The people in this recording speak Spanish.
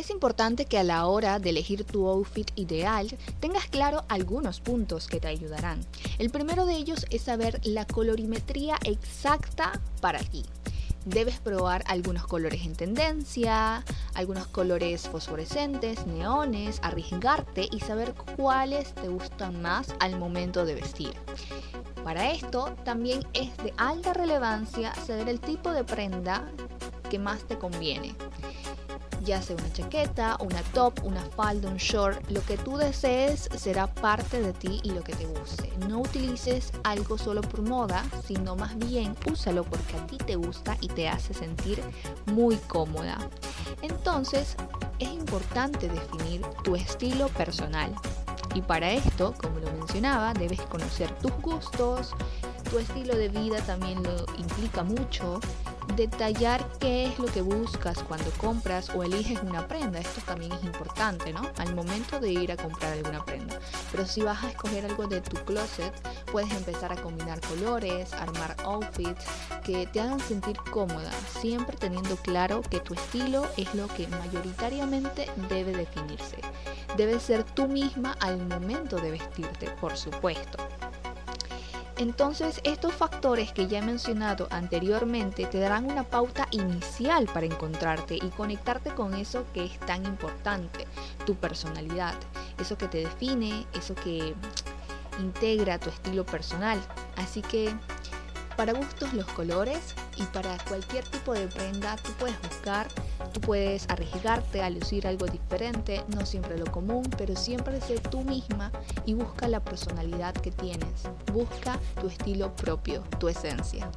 Es importante que a la hora de elegir tu outfit ideal tengas claro algunos puntos que te ayudarán. El primero de ellos es saber la colorimetría exacta para ti. Debes probar algunos colores en tendencia, algunos colores fosforescentes, neones, arriesgarte y saber cuáles te gustan más al momento de vestir. Para esto también es de alta relevancia saber el tipo de prenda que más te conviene ya sea una chaqueta, una top, una falda, un short, lo que tú desees será parte de ti y lo que te guste. No utilices algo solo por moda, sino más bien úsalo porque a ti te gusta y te hace sentir muy cómoda. Entonces, es importante definir tu estilo personal. Y para esto, como lo mencionaba, debes conocer tus gustos, tu estilo de vida también lo implica mucho detallar qué es lo que buscas cuando compras o eliges una prenda. Esto también es importante, ¿no? Al momento de ir a comprar alguna prenda. Pero si vas a escoger algo de tu closet, puedes empezar a combinar colores, armar outfits que te hagan sentir cómoda, siempre teniendo claro que tu estilo es lo que mayoritariamente debe definirse. Debes ser tú misma al momento de vestirte, por supuesto. Entonces, estos factores que ya he mencionado anteriormente te darán una pauta inicial para encontrarte y conectarte con eso que es tan importante, tu personalidad, eso que te define, eso que integra tu estilo personal. Así que, para gustos los colores y para cualquier tipo de prenda, tú puedes buscar Tú puedes arriesgarte a lucir algo diferente, no siempre lo común, pero siempre sé tú misma y busca la personalidad que tienes. Busca tu estilo propio, tu esencia.